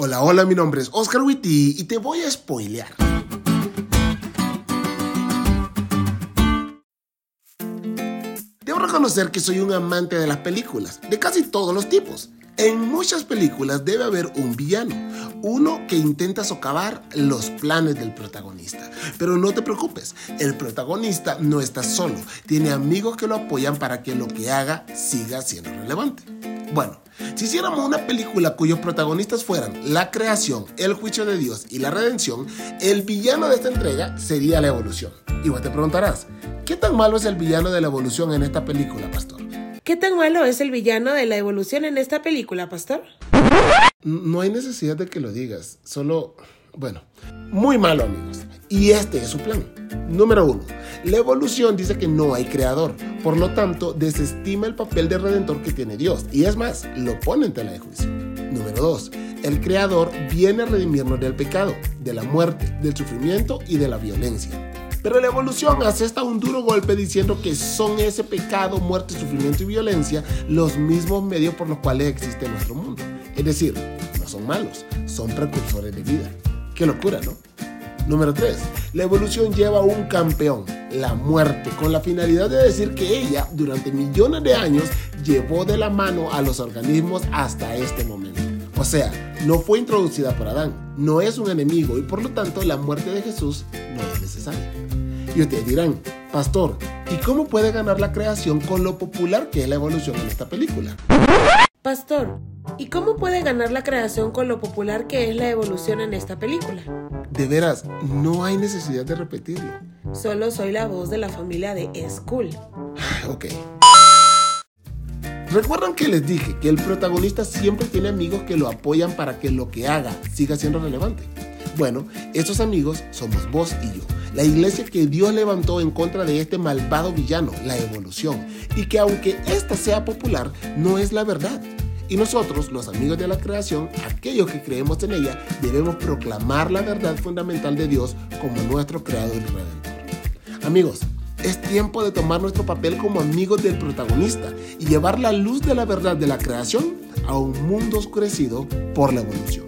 Hola, hola, mi nombre es Oscar Witty y te voy a spoilear. Debo reconocer que soy un amante de las películas, de casi todos los tipos. En muchas películas debe haber un villano, uno que intenta socavar los planes del protagonista. Pero no te preocupes, el protagonista no está solo, tiene amigos que lo apoyan para que lo que haga siga siendo relevante. Bueno, si hiciéramos una película cuyos protagonistas fueran la creación, el juicio de Dios y la redención, el villano de esta entrega sería la evolución. Y vos te preguntarás, ¿qué tan malo es el villano de la evolución en esta película, pastor? ¿Qué tan malo es el villano de la evolución en esta película, pastor? No hay necesidad de que lo digas, solo, bueno, muy malo amigos. Y este es su plan. Número uno, la evolución dice que no hay creador, por lo tanto desestima el papel de redentor que tiene Dios y es más, lo pone en tela de juicio. Número dos, el creador viene a redimirnos del pecado, de la muerte, del sufrimiento y de la violencia. Pero la evolución asesta un duro golpe diciendo que son ese pecado, muerte, sufrimiento y violencia los mismos medios por los cuales existe nuestro mundo. Es decir, no son malos, son precursores de vida. Qué locura, ¿no? Número 3. La evolución lleva a un campeón, la muerte, con la finalidad de decir que ella, durante millones de años, llevó de la mano a los organismos hasta este momento. O sea, no fue introducida por Adán, no es un enemigo y por lo tanto la muerte de Jesús no es necesaria. Y ustedes dirán, pastor, ¿y cómo puede ganar la creación con lo popular que es la evolución en esta película? Pastor, ¿y cómo puede ganar la creación con lo popular que es la evolución en esta película? De veras, no hay necesidad de repetirlo. Solo soy la voz de la familia de School. ok. ¿Recuerdan que les dije que el protagonista siempre tiene amigos que lo apoyan para que lo que haga siga siendo relevante? Bueno, estos amigos somos vos y yo, la iglesia que Dios levantó en contra de este malvado villano, la evolución, y que aunque esta sea popular, no es la verdad. Y nosotros, los amigos de la creación, aquellos que creemos en ella, debemos proclamar la verdad fundamental de Dios como nuestro creador y redentor. Amigos, es tiempo de tomar nuestro papel como amigos del protagonista y llevar la luz de la verdad de la creación a un mundo oscurecido por la evolución.